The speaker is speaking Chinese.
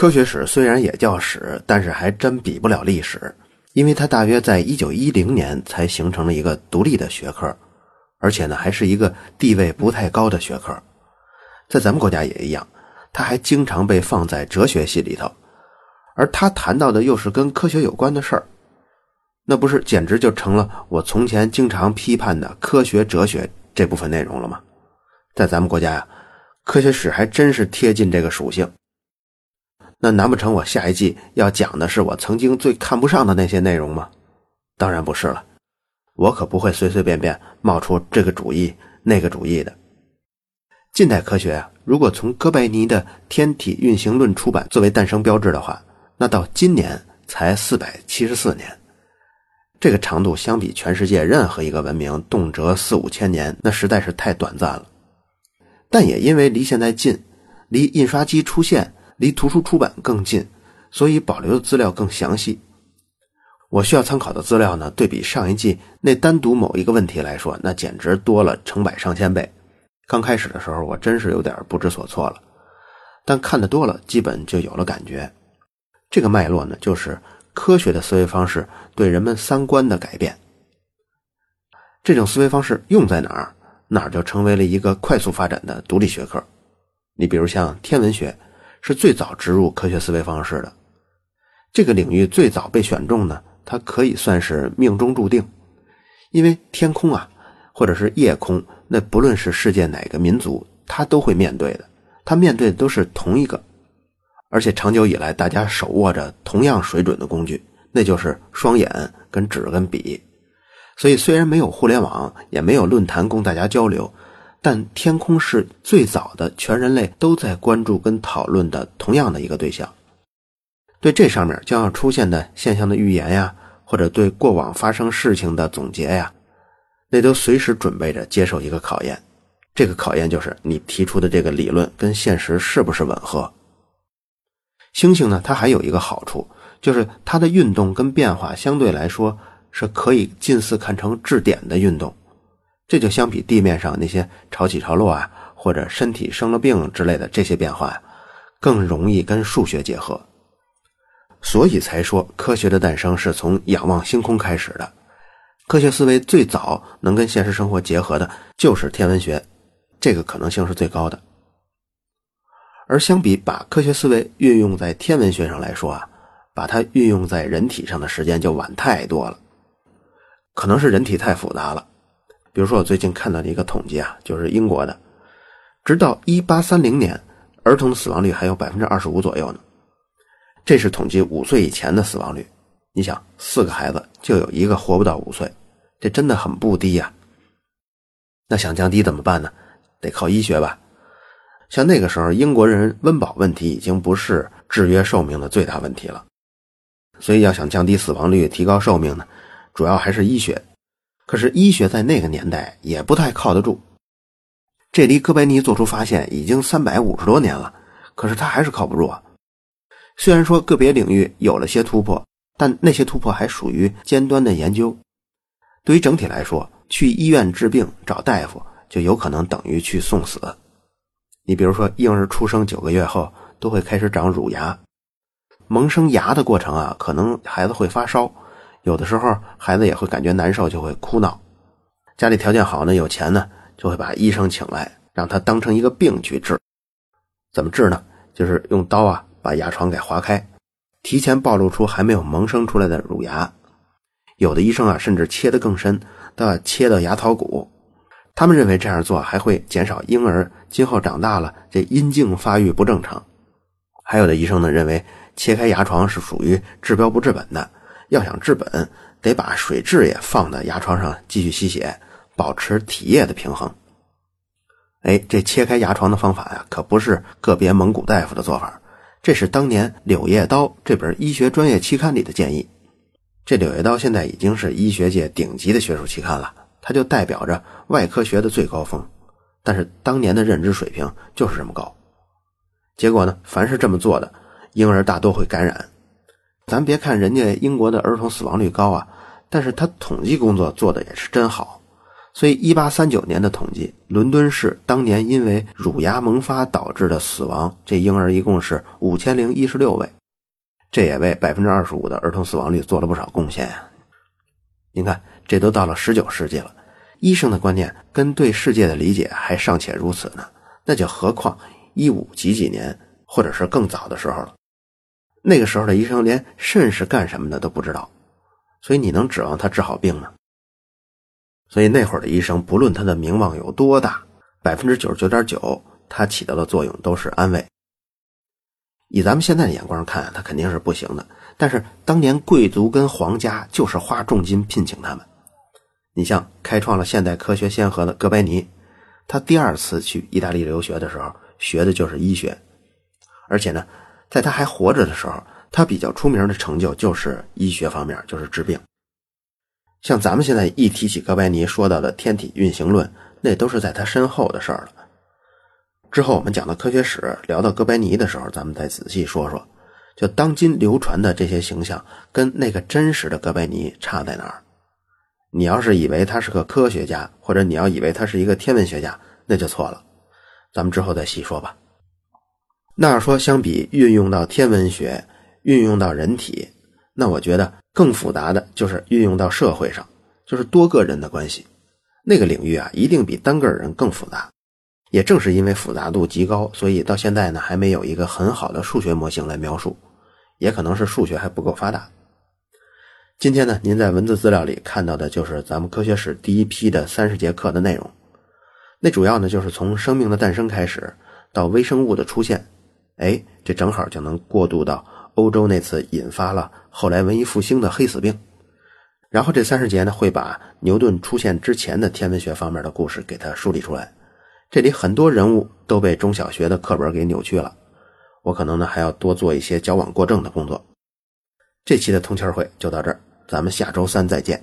科学史虽然也叫史，但是还真比不了历史，因为它大约在一九一零年才形成了一个独立的学科，而且呢，还是一个地位不太高的学科。在咱们国家也一样，它还经常被放在哲学系里头，而他谈到的又是跟科学有关的事儿，那不是简直就成了我从前经常批判的科学哲学这部分内容了吗？在咱们国家呀。科学史还真是贴近这个属性，那难不成我下一季要讲的是我曾经最看不上的那些内容吗？当然不是了，我可不会随随便便冒出这个主意那个主意的。近代科学啊，如果从哥白尼的《天体运行论》出版作为诞生标志的话，那到今年才四百七十四年，这个长度相比全世界任何一个文明动辄四五千年，那实在是太短暂了。但也因为离现在近，离印刷机出现、离图书出版更近，所以保留的资料更详细。我需要参考的资料呢，对比上一季那单独某一个问题来说，那简直多了成百上千倍。刚开始的时候，我真是有点不知所措了，但看得多了，基本就有了感觉。这个脉络呢，就是科学的思维方式对人们三观的改变。这种思维方式用在哪儿？哪儿就成为了一个快速发展的独立学科。你比如像天文学，是最早植入科学思维方式的。这个领域最早被选中呢，它可以算是命中注定，因为天空啊，或者是夜空，那不论是世界哪个民族，他都会面对的，他面对的都是同一个，而且长久以来大家手握着同样水准的工具，那就是双眼跟纸跟笔。所以，虽然没有互联网，也没有论坛供大家交流，但天空是最早的全人类都在关注跟讨论的同样的一个对象。对这上面将要出现的现象的预言呀，或者对过往发生事情的总结呀，那都随时准备着接受一个考验。这个考验就是你提出的这个理论跟现实是不是吻合。星星呢，它还有一个好处，就是它的运动跟变化相对来说。是可以近似看成质点的运动，这就相比地面上那些潮起潮落啊，或者身体生了病之类的这些变化呀，更容易跟数学结合。所以才说科学的诞生是从仰望星空开始的。科学思维最早能跟现实生活结合的就是天文学，这个可能性是最高的。而相比把科学思维运用在天文学上来说啊，把它运用在人体上的时间就晚太多了。可能是人体太复杂了，比如说我最近看到的一个统计啊，就是英国的，直到一八三零年，儿童死亡率还有百分之二十五左右呢。这是统计五岁以前的死亡率。你想，四个孩子就有一个活不到五岁，这真的很不低呀。那想降低怎么办呢？得靠医学吧。像那个时候，英国人温饱问题已经不是制约寿命的最大问题了，所以要想降低死亡率、提高寿命呢？主要还是医学，可是医学在那个年代也不太靠得住。这离哥白尼做出发现已经三百五十多年了，可是他还是靠不住啊。虽然说个别领域有了些突破，但那些突破还属于尖端的研究。对于整体来说，去医院治病找大夫就有可能等于去送死。你比如说，婴儿出生九个月后都会开始长乳牙，萌生牙的过程啊，可能孩子会发烧。有的时候，孩子也会感觉难受，就会哭闹。家里条件好呢，有钱呢，就会把医生请来，让他当成一个病去治。怎么治呢？就是用刀啊，把牙床给划开，提前暴露出还没有萌生出来的乳牙。有的医生啊，甚至切得更深，都要切到牙槽骨。他们认为这样做还会减少婴儿今后长大了这阴茎发育不正常。还有的医生呢，认为切开牙床是属于治标不治本的。要想治本，得把水蛭也放在牙床上继续吸血，保持体液的平衡。哎，这切开牙床的方法呀，可不是个别蒙古大夫的做法，这是当年《柳叶刀》这本医学专业期刊里的建议。这《柳叶刀》现在已经是医学界顶级的学术期刊了，它就代表着外科学的最高峰。但是当年的认知水平就是这么高，结果呢，凡是这么做的婴儿大多会感染。咱别看人家英国的儿童死亡率高啊，但是他统计工作做的也是真好。所以1839年的统计，伦敦市当年因为乳牙萌发导致的死亡，这婴儿一共是5016位，这也为25%的儿童死亡率做了不少贡献呀。您看，这都到了19世纪了，医生的观念跟对世界的理解还尚且如此呢，那就何况一五几几年，或者是更早的时候了。那个时候的医生连肾是干什么的都不知道，所以你能指望他治好病吗？所以那会儿的医生，不论他的名望有多大，百分之九十九点九，他起到的作用都是安慰。以咱们现在的眼光看，他肯定是不行的。但是当年贵族跟皇家就是花重金聘请他们。你像开创了现代科学先河的哥白尼，他第二次去意大利留学的时候，学的就是医学，而且呢。在他还活着的时候，他比较出名的成就就是医学方面，就是治病。像咱们现在一提起哥白尼说到的天体运行论，那都是在他身后的事儿了。之后我们讲到科学史，聊到哥白尼的时候，咱们再仔细说说，就当今流传的这些形象跟那个真实的哥白尼差在哪儿？你要是以为他是个科学家，或者你要以为他是一个天文学家，那就错了。咱们之后再细说吧。那要说相比运用到天文学，运用到人体，那我觉得更复杂的就是运用到社会上，就是多个人的关系。那个领域啊，一定比单个人更复杂。也正是因为复杂度极高，所以到现在呢，还没有一个很好的数学模型来描述。也可能是数学还不够发达。今天呢，您在文字资料里看到的就是咱们科学史第一批的三十节课的内容。那主要呢，就是从生命的诞生开始，到微生物的出现。哎，这正好就能过渡到欧洲那次引发了后来文艺复兴的黑死病。然后这三十节呢，会把牛顿出现之前的天文学方面的故事给他梳理出来。这里很多人物都被中小学的课本给扭曲了，我可能呢还要多做一些矫枉过正的工作。这期的通气会就到这儿，咱们下周三再见。